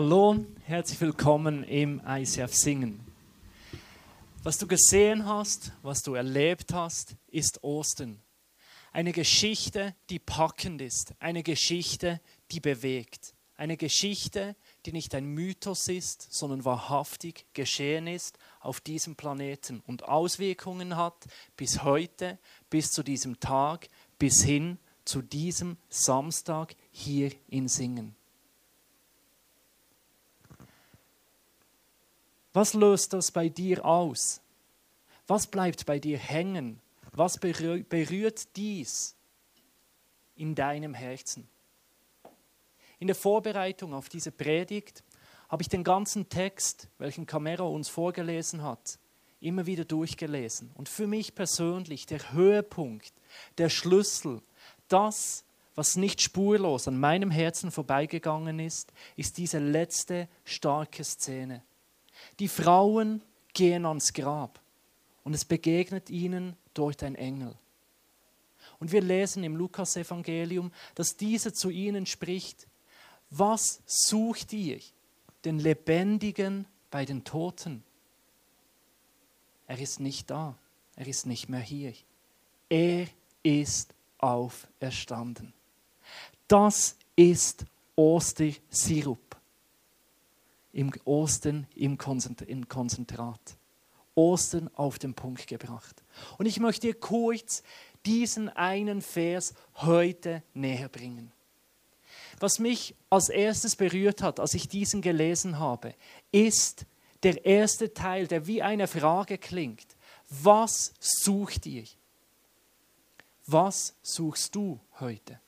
Hallo, herzlich willkommen im ICF Singen. Was du gesehen hast, was du erlebt hast, ist Ostern. Eine Geschichte, die packend ist, eine Geschichte, die bewegt, eine Geschichte, die nicht ein Mythos ist, sondern wahrhaftig geschehen ist auf diesem Planeten und Auswirkungen hat bis heute, bis zu diesem Tag, bis hin zu diesem Samstag hier in Singen. Was löst das bei dir aus? Was bleibt bei dir hängen? Was berührt dies in deinem Herzen? In der Vorbereitung auf diese Predigt habe ich den ganzen Text, welchen Camero uns vorgelesen hat, immer wieder durchgelesen. Und für mich persönlich der Höhepunkt, der Schlüssel, das, was nicht spurlos an meinem Herzen vorbeigegangen ist, ist diese letzte starke Szene. Die Frauen gehen ans Grab und es begegnet ihnen dort ein Engel. Und wir lesen im Lukasevangelium, dass dieser zu ihnen spricht, was sucht ihr? Den Lebendigen bei den Toten. Er ist nicht da, er ist nicht mehr hier. Er ist auferstanden. Das ist Ostersirup im Osten im Konzentrat. Ostern auf den Punkt gebracht. Und ich möchte dir kurz diesen einen Vers heute näher bringen. Was mich als erstes berührt hat, als ich diesen gelesen habe, ist der erste Teil, der wie eine Frage klingt. Was sucht ihr? Was suchst du heute?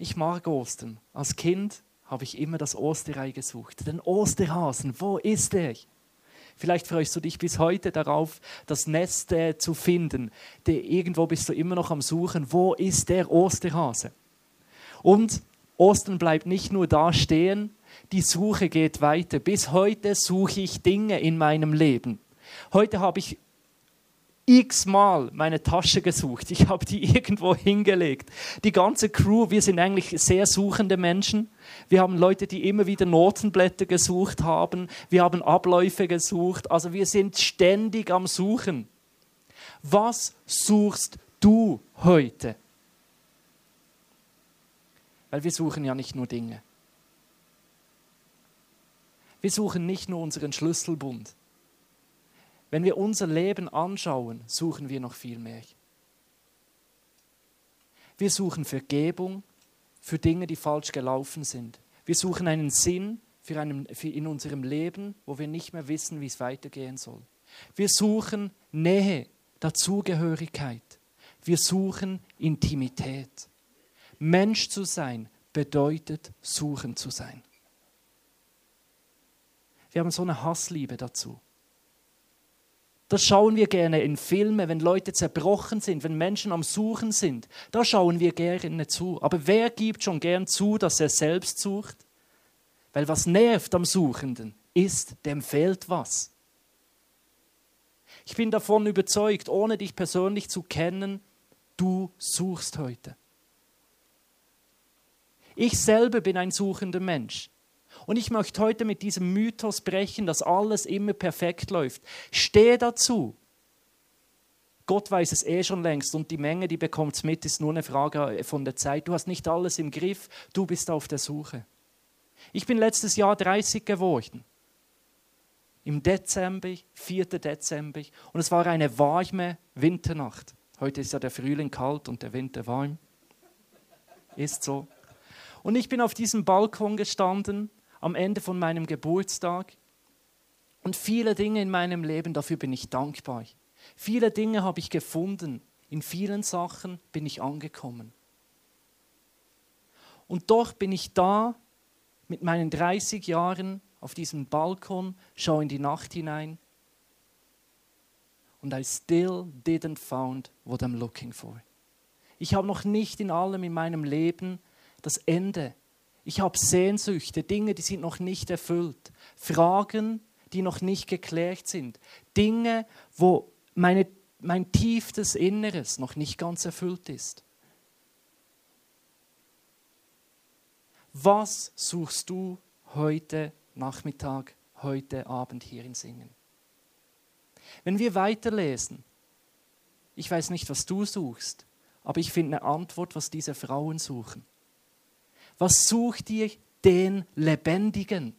Ich mag Ostern. Als Kind habe ich immer das Osterei gesucht. Den Osterhasen, wo ist er? Vielleicht freust du dich bis heute darauf, das Nest äh, zu finden. De, irgendwo bist du immer noch am Suchen, wo ist der Osterhase? Und Ostern bleibt nicht nur da stehen, die Suche geht weiter. Bis heute suche ich Dinge in meinem Leben. Heute habe ich x-mal meine Tasche gesucht. Ich habe die irgendwo hingelegt. Die ganze Crew, wir sind eigentlich sehr suchende Menschen. Wir haben Leute, die immer wieder Notenblätter gesucht haben. Wir haben Abläufe gesucht. Also wir sind ständig am Suchen. Was suchst du heute? Weil wir suchen ja nicht nur Dinge. Wir suchen nicht nur unseren Schlüsselbund. Wenn wir unser Leben anschauen, suchen wir noch viel mehr. Wir suchen Vergebung für Dinge, die falsch gelaufen sind. Wir suchen einen Sinn für einen, für in unserem Leben, wo wir nicht mehr wissen, wie es weitergehen soll. Wir suchen Nähe, Dazugehörigkeit. Wir suchen Intimität. Mensch zu sein bedeutet suchen zu sein. Wir haben so eine Hassliebe dazu. Das schauen wir gerne in Filmen, wenn Leute zerbrochen sind, wenn Menschen am Suchen sind. Da schauen wir gerne zu. Aber wer gibt schon gern zu, dass er selbst sucht? Weil was nervt am Suchenden ist, dem fehlt was. Ich bin davon überzeugt, ohne dich persönlich zu kennen, du suchst heute. Ich selber bin ein suchender Mensch. Und ich möchte heute mit diesem Mythos brechen, dass alles immer perfekt läuft. Stehe dazu. Gott weiß es eh schon längst und die Menge, die bekommt es mit, ist nur eine Frage von der Zeit. Du hast nicht alles im Griff, du bist auf der Suche. Ich bin letztes Jahr 30 geworden. Im Dezember, 4. Dezember. Und es war eine warme Winternacht. Heute ist ja der Frühling kalt und der Winter warm. Ist so. Und ich bin auf diesem Balkon gestanden am Ende von meinem Geburtstag. Und viele Dinge in meinem Leben, dafür bin ich dankbar. Viele Dinge habe ich gefunden. In vielen Sachen bin ich angekommen. Und doch bin ich da mit meinen 30 Jahren auf diesem Balkon, schaue in die Nacht hinein. Und I still didn't found what I'm looking for. Ich habe noch nicht in allem in meinem Leben das Ende ich habe Sehnsüchte, Dinge, die sind noch nicht erfüllt. Fragen, die noch nicht geklärt sind. Dinge, wo meine, mein tiefstes Inneres noch nicht ganz erfüllt ist. Was suchst du heute Nachmittag, heute Abend hier in Singen? Wenn wir weiterlesen, ich weiß nicht, was du suchst, aber ich finde eine Antwort, was diese Frauen suchen. Was sucht ihr den Lebendigen?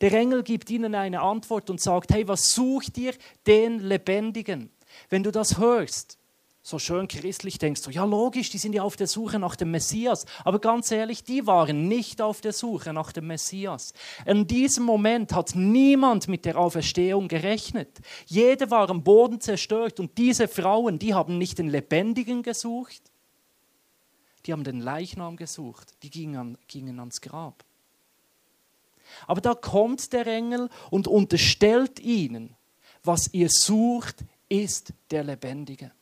Der Engel gibt ihnen eine Antwort und sagt, hey, was sucht ihr den Lebendigen? Wenn du das hörst, so schön christlich denkst du, ja logisch, die sind ja auf der Suche nach dem Messias. Aber ganz ehrlich, die waren nicht auf der Suche nach dem Messias. In diesem Moment hat niemand mit der Auferstehung gerechnet. Jeder war am Boden zerstört und diese Frauen, die haben nicht den Lebendigen gesucht, die haben den Leichnam gesucht, die gingen, gingen ans Grab. Aber da kommt der Engel und unterstellt ihnen, was ihr sucht, ist der Lebendige.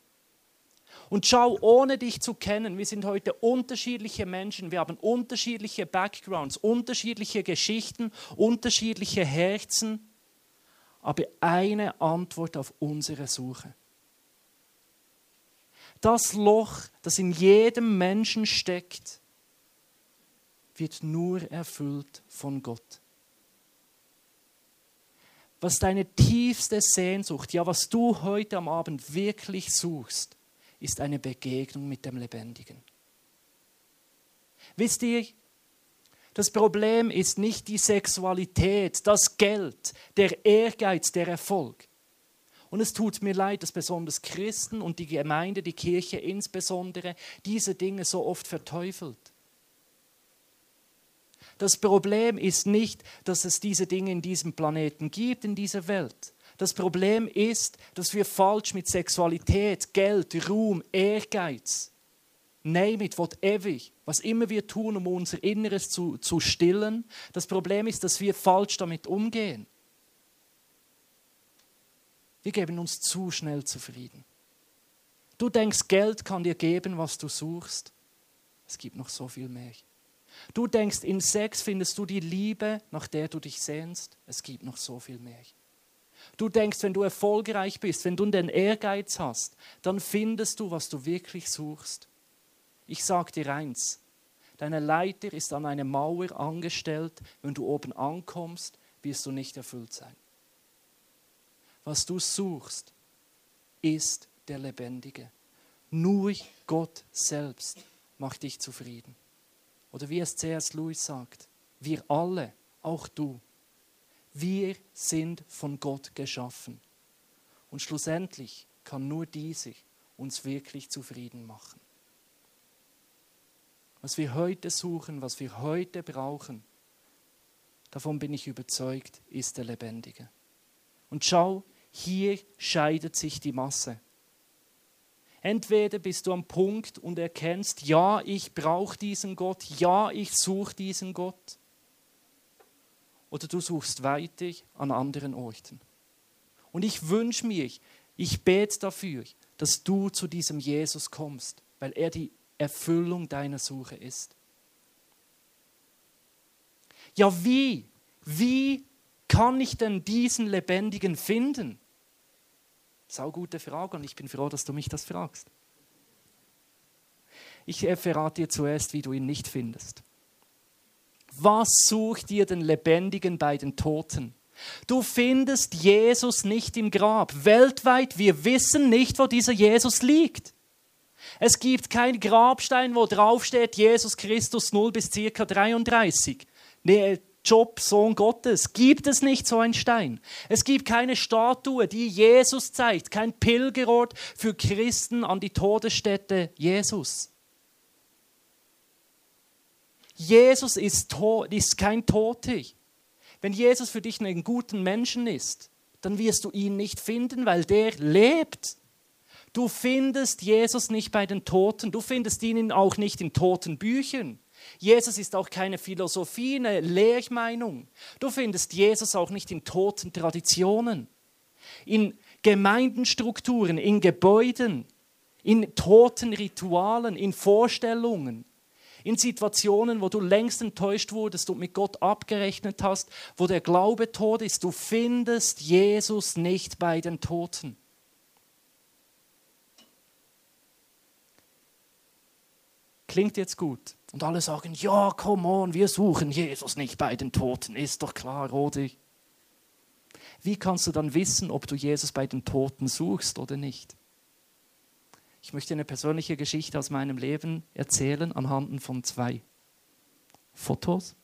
Und schau, ohne dich zu kennen, wir sind heute unterschiedliche Menschen, wir haben unterschiedliche Backgrounds, unterschiedliche Geschichten, unterschiedliche Herzen, aber eine Antwort auf unsere Suche. Das Loch, das in jedem Menschen steckt, wird nur erfüllt von Gott. Was deine tiefste Sehnsucht, ja, was du heute am Abend wirklich suchst, ist eine Begegnung mit dem Lebendigen. Wisst ihr, das Problem ist nicht die Sexualität, das Geld, der Ehrgeiz, der Erfolg. Und es tut mir leid, dass besonders Christen und die Gemeinde, die Kirche insbesondere, diese Dinge so oft verteufelt. Das Problem ist nicht, dass es diese Dinge in diesem Planeten gibt, in dieser Welt. Das Problem ist, dass wir falsch mit Sexualität, Geld, Ruhm, Ehrgeiz, name it, whatever, was immer wir tun, um unser Inneres zu, zu stillen, das Problem ist, dass wir falsch damit umgehen. Wir geben uns zu schnell zufrieden. Du denkst, Geld kann dir geben, was du suchst. Es gibt noch so viel mehr. Du denkst, in Sex findest du die Liebe, nach der du dich sehnst. Es gibt noch so viel mehr. Du denkst, wenn du erfolgreich bist, wenn du den Ehrgeiz hast, dann findest du, was du wirklich suchst. Ich sage dir eins, deine Leiter ist an eine Mauer angestellt. Wenn du oben ankommst, wirst du nicht erfüllt sein. Was du suchst, ist der Lebendige. Nur Gott selbst macht dich zufrieden. Oder wie es C.S. Lewis sagt, wir alle, auch du, wir sind von Gott geschaffen. Und schlussendlich kann nur dieser uns wirklich zufrieden machen. Was wir heute suchen, was wir heute brauchen, davon bin ich überzeugt, ist der Lebendige. Und schau, hier scheidet sich die Masse. Entweder bist du am Punkt und erkennst, ja, ich brauche diesen Gott, ja, ich suche diesen Gott. Oder du suchst weiter an anderen Orten. Und ich wünsche mir, ich bete dafür, dass du zu diesem Jesus kommst, weil er die Erfüllung deiner Suche ist. Ja, wie? Wie kann ich denn diesen Lebendigen finden? Sau gute Frage und ich bin froh, dass du mich das fragst. Ich verrate dir zuerst, wie du ihn nicht findest. Was sucht dir den Lebendigen bei den Toten? Du findest Jesus nicht im Grab. Weltweit, wir wissen nicht, wo dieser Jesus liegt. Es gibt keinen Grabstein, wo draufsteht Jesus Christus 0 bis circa 33. Nee, Job Sohn Gottes. Gibt es nicht so einen Stein? Es gibt keine Statue, die Jesus zeigt, kein Pilgerort für Christen an die Todesstätte Jesus. Jesus ist, ist kein Toter. Wenn Jesus für dich einen guten Menschen ist, dann wirst du ihn nicht finden, weil der lebt. Du findest Jesus nicht bei den Toten, du findest ihn auch nicht in toten Büchern. Jesus ist auch keine Philosophie, eine Lehrmeinung. Du findest Jesus auch nicht in toten Traditionen, in Gemeindenstrukturen, in Gebäuden, in toten Ritualen, in Vorstellungen, in Situationen, wo du längst enttäuscht wurdest und mit Gott abgerechnet hast, wo der Glaube tot ist. Du findest Jesus nicht bei den Toten. Klingt jetzt gut. Und alle sagen, ja, come on, wir suchen Jesus nicht bei den Toten, ist doch klar, oder? Wie kannst du dann wissen, ob du Jesus bei den Toten suchst oder nicht? Ich möchte eine persönliche Geschichte aus meinem Leben erzählen anhand von zwei Fotos.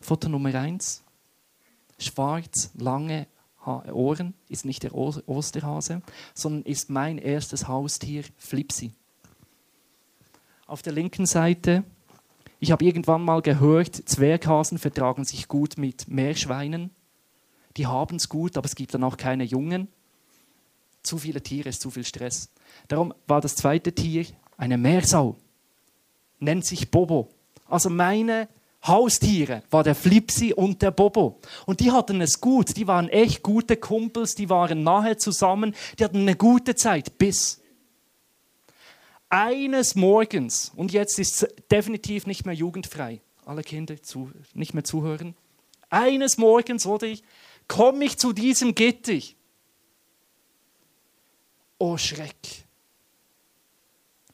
Foto Nummer eins, schwarz, lange Ohren, ist nicht der Osterhase, sondern ist mein erstes Haustier, Flipsi. Auf der linken Seite, ich habe irgendwann mal gehört, Zwerghasen vertragen sich gut mit Meerschweinen. Die haben es gut, aber es gibt dann auch keine Jungen. Zu viele Tiere ist zu viel Stress. Darum war das zweite Tier eine Meersau. Nennt sich Bobo. Also meine Haustiere war der Flipsi und der Bobo. Und die hatten es gut. Die waren echt gute Kumpels. Die waren nahe zusammen. Die hatten eine gute Zeit bis eines Morgens, und jetzt ist es definitiv nicht mehr jugendfrei, alle Kinder zu, nicht mehr zuhören, eines Morgens, oder ich, komme ich zu diesem Gitter. Oh Schreck.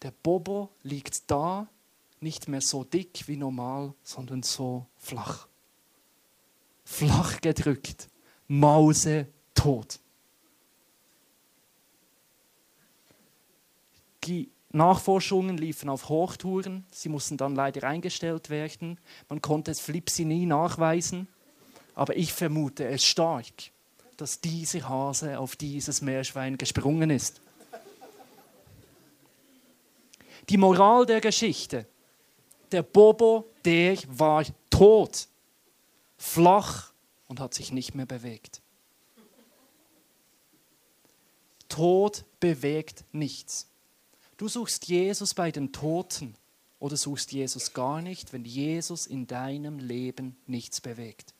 Der Bobo liegt da, nicht mehr so dick wie normal, sondern so flach. Flach gedrückt, Mause tot. Die Nachforschungen liefen auf Hochtouren, sie mussten dann leider eingestellt werden. Man konnte es Flipsi nie nachweisen, aber ich vermute es stark, dass dieser Hase auf dieses Meerschwein gesprungen ist. Die Moral der Geschichte. Der Bobo, der war tot, flach und hat sich nicht mehr bewegt. Tod bewegt nichts. Du suchst Jesus bei den Toten oder suchst Jesus gar nicht, wenn Jesus in deinem Leben nichts bewegt.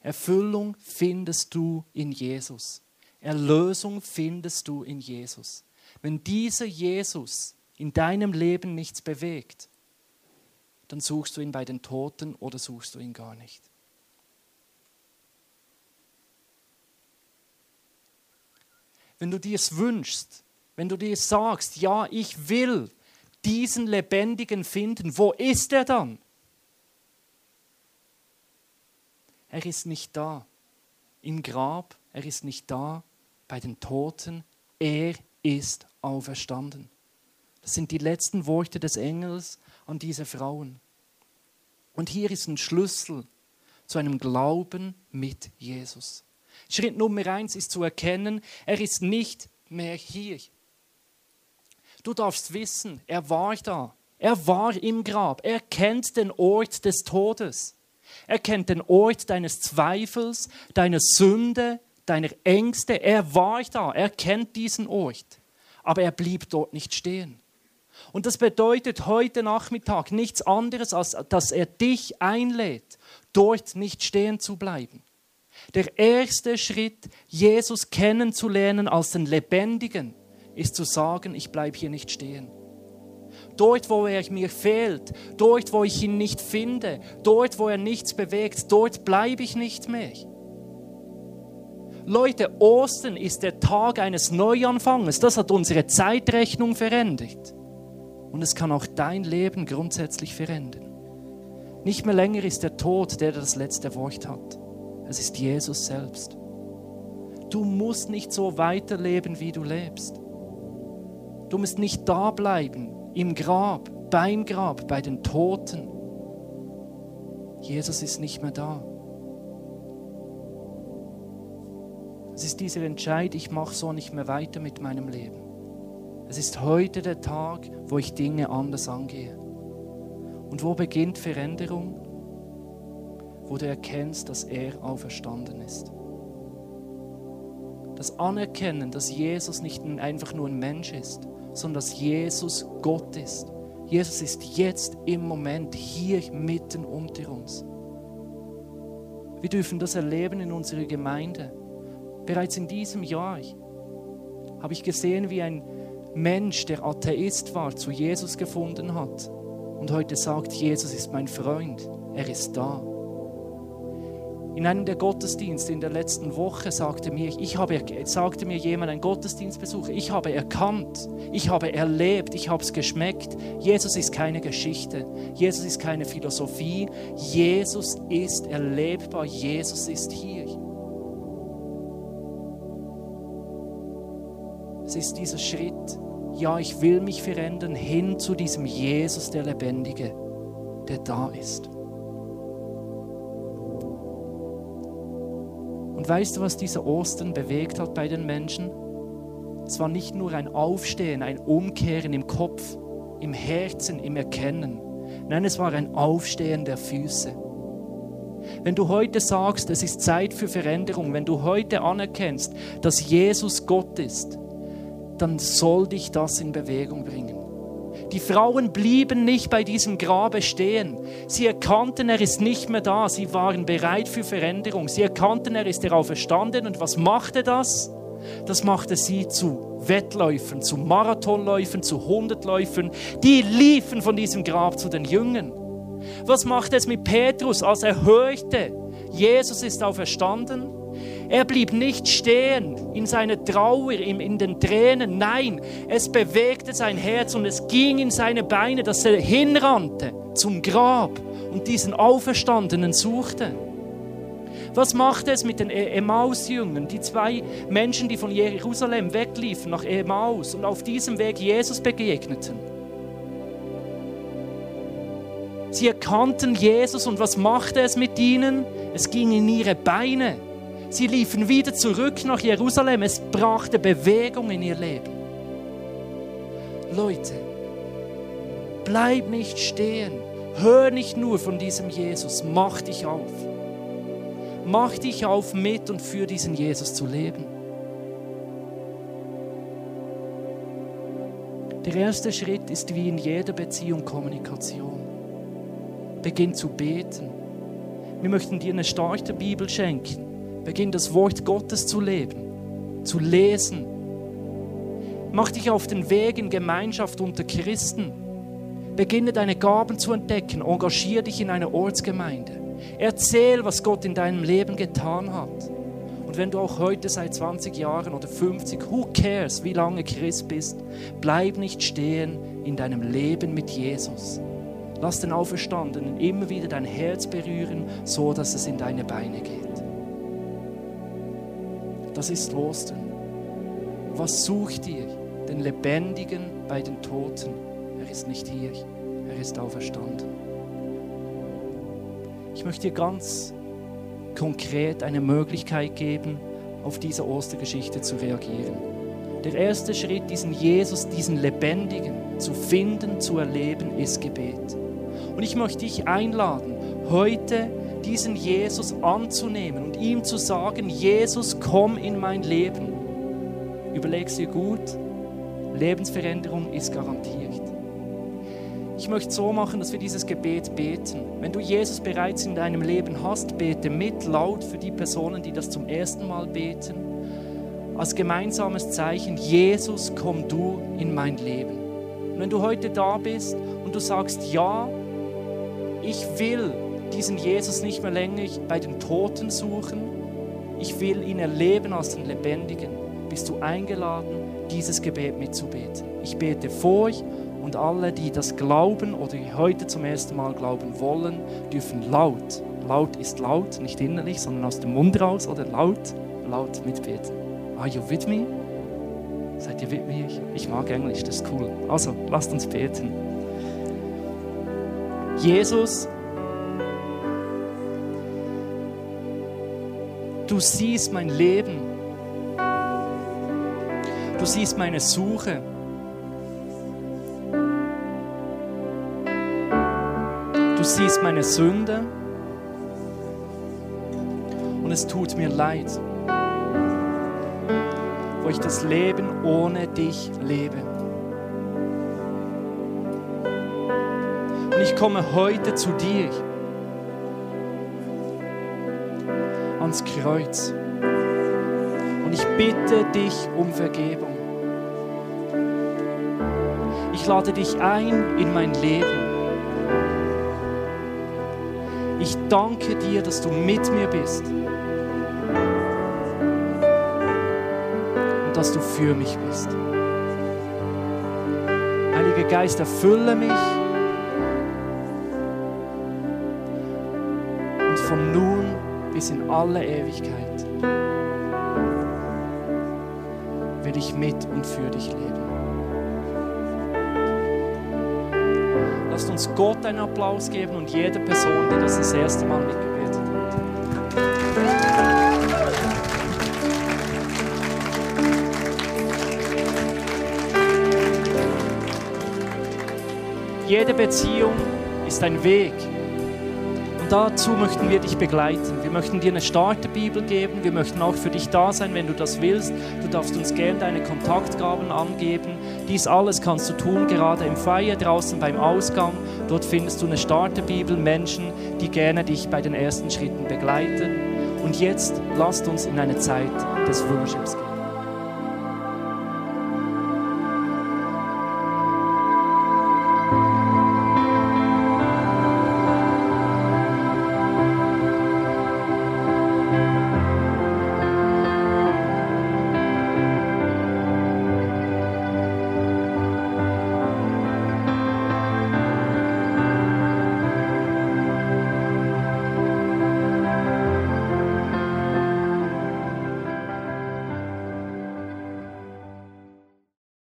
Erfüllung findest du in Jesus. Erlösung findest du in Jesus. Wenn dieser Jesus in deinem Leben nichts bewegt, dann suchst du ihn bei den Toten oder suchst du ihn gar nicht. Wenn du dir es wünschst, wenn du dir sagst, ja, ich will diesen Lebendigen finden, wo ist er dann? Er ist nicht da im Grab, er ist nicht da bei den Toten, er ist auferstanden. Das sind die letzten Worte des Engels an diese Frauen. Und hier ist ein Schlüssel zu einem Glauben mit Jesus. Schritt Nummer eins ist zu erkennen, er ist nicht mehr hier. Du darfst wissen, er war da. Er war im Grab. Er kennt den Ort des Todes. Er kennt den Ort deines Zweifels, deiner Sünde, deiner Ängste. Er war da, er kennt diesen Ort, aber er blieb dort nicht stehen. Und das bedeutet heute Nachmittag nichts anderes, als dass er dich einlädt, dort nicht stehen zu bleiben. Der erste Schritt, Jesus kennenzulernen als den Lebendigen, ist zu sagen, ich bleibe hier nicht stehen. Dort, wo er mir fehlt, dort, wo ich ihn nicht finde, dort, wo er nichts bewegt, dort bleibe ich nicht mehr. Leute, Ostern ist der Tag eines Neuanfanges. Das hat unsere Zeitrechnung verändert. Und es kann auch dein Leben grundsätzlich verändern. Nicht mehr länger ist der Tod, der das letzte Wort hat. Es ist Jesus selbst. Du musst nicht so weiterleben, wie du lebst. Du musst nicht da bleiben, im Grab, beim Grab, bei den Toten. Jesus ist nicht mehr da. Es ist dieser Entscheid, ich mache so nicht mehr weiter mit meinem Leben. Es ist heute der Tag, wo ich Dinge anders angehe. Und wo beginnt Veränderung? Wo du erkennst, dass er auferstanden ist. Das Anerkennen, dass Jesus nicht einfach nur ein Mensch ist, sondern dass Jesus Gott ist. Jesus ist jetzt im Moment hier mitten unter uns. Wir dürfen das erleben in unserer Gemeinde. Bereits in diesem Jahr habe ich gesehen, wie ein Mensch, der Atheist war, zu Jesus gefunden hat und heute sagt, Jesus ist mein Freund, er ist da. In einem der Gottesdienste in der letzten Woche sagte mir, ich habe, sagte mir jemand, ein Gottesdienstbesucher, ich habe erkannt, ich habe erlebt, ich habe es geschmeckt. Jesus ist keine Geschichte, Jesus ist keine Philosophie, Jesus ist erlebbar, Jesus ist hier. Es ist dieser Schritt, ja, ich will mich verändern hin zu diesem Jesus, der Lebendige, der da ist. Und weißt du, was dieser Ostern bewegt hat bei den Menschen? Es war nicht nur ein Aufstehen, ein Umkehren im Kopf, im Herzen, im Erkennen. Nein, es war ein Aufstehen der Füße. Wenn du heute sagst, es ist Zeit für Veränderung, wenn du heute anerkennst, dass Jesus Gott ist, dann soll dich das in Bewegung bringen. Die Frauen blieben nicht bei diesem Grabe stehen. Sie erkannten, er ist nicht mehr da. Sie waren bereit für Veränderung. Sie erkannten, er ist darauf erstanden. Und was machte das? Das machte sie zu Wettläufern, zu Marathonläufern, zu Hundertläufern. Die liefen von diesem Grab zu den Jüngern. Was machte es mit Petrus, als er hörte, Jesus ist auferstanden? Er blieb nicht stehen in seiner Trauer, in den Tränen. Nein, es bewegte sein Herz und es ging in seine Beine, dass er hinrannte zum Grab und diesen Auferstandenen suchte. Was machte es mit den e- Emmaus-Jüngern, die zwei Menschen, die von Jerusalem wegliefen nach Emmaus und auf diesem Weg Jesus begegneten? Sie erkannten Jesus und was machte es mit ihnen? Es ging in ihre Beine. Sie liefen wieder zurück nach Jerusalem. Es brachte Bewegung in ihr Leben. Leute, bleib nicht stehen. Hör nicht nur von diesem Jesus. Mach dich auf. Mach dich auf, mit und für diesen Jesus zu leben. Der erste Schritt ist wie in jeder Beziehung Kommunikation. Beginn zu beten. Wir möchten dir eine starke Bibel schenken Beginn das Wort Gottes zu leben, zu lesen. Mach dich auf den Weg in Gemeinschaft unter Christen. Beginne deine Gaben zu entdecken. Engagier dich in einer Ortsgemeinde. Erzähl, was Gott in deinem Leben getan hat. Und wenn du auch heute seit 20 Jahren oder 50, who cares, wie lange Christ bist, bleib nicht stehen in deinem Leben mit Jesus. Lass den Auferstandenen immer wieder dein Herz berühren, so dass es in deine Beine geht. Das ist Ostern. Was sucht ihr? Den Lebendigen bei den Toten. Er ist nicht hier, er ist auferstanden. Ich möchte dir ganz konkret eine Möglichkeit geben, auf diese Ostergeschichte zu reagieren. Der erste Schritt, diesen Jesus, diesen Lebendigen zu finden, zu erleben, ist Gebet. Und ich möchte dich einladen, heute diesen Jesus anzunehmen und ihm zu sagen, Jesus, komm in mein Leben. Überleg dir gut, Lebensveränderung ist garantiert. Ich möchte so machen, dass wir dieses Gebet beten. Wenn du Jesus bereits in deinem Leben hast, bete mit laut für die Personen, die das zum ersten Mal beten. Als gemeinsames Zeichen, Jesus, komm du in mein Leben. Und wenn du heute da bist und du sagst, ja, ich will diesen Jesus nicht mehr länger bei den Toten suchen. Ich will ihn erleben als den Lebendigen. Bist du eingeladen, dieses Gebet mitzubeten? Ich bete vor euch und alle, die das glauben oder heute zum ersten Mal glauben wollen, dürfen laut, laut ist laut, nicht innerlich, sondern aus dem Mund raus oder laut, laut mitbeten. Are you with me? Seid ihr mit mir? Ich mag Englisch, das ist cool. Also, lasst uns beten. Jesus, Du siehst mein Leben. Du siehst meine Suche. Du siehst meine Sünde. Und es tut mir leid, wo ich das Leben ohne dich lebe. Und ich komme heute zu dir. Ans Kreuz. Und ich bitte dich um Vergebung. Ich lade dich ein in mein Leben. Ich danke dir, dass du mit mir bist. Und dass du für mich bist. Heiliger Geist, erfülle mich. Und von nun bis in alle Ewigkeit will ich mit und für dich leben. Lasst uns Gott einen Applaus geben und jede Person, die das das erste Mal mitgebetet hat. Jede Beziehung ist ein Weg. Und dazu möchten wir dich begleiten. Wir möchten dir eine Starterbibel geben. Wir möchten auch für dich da sein, wenn du das willst. Du darfst uns gerne deine Kontaktgaben angeben. Dies alles kannst du tun, gerade im Feier draußen beim Ausgang. Dort findest du eine Starterbibel, Menschen, die gerne dich bei den ersten Schritten begleiten. Und jetzt lasst uns in eine Zeit des Worships gehen.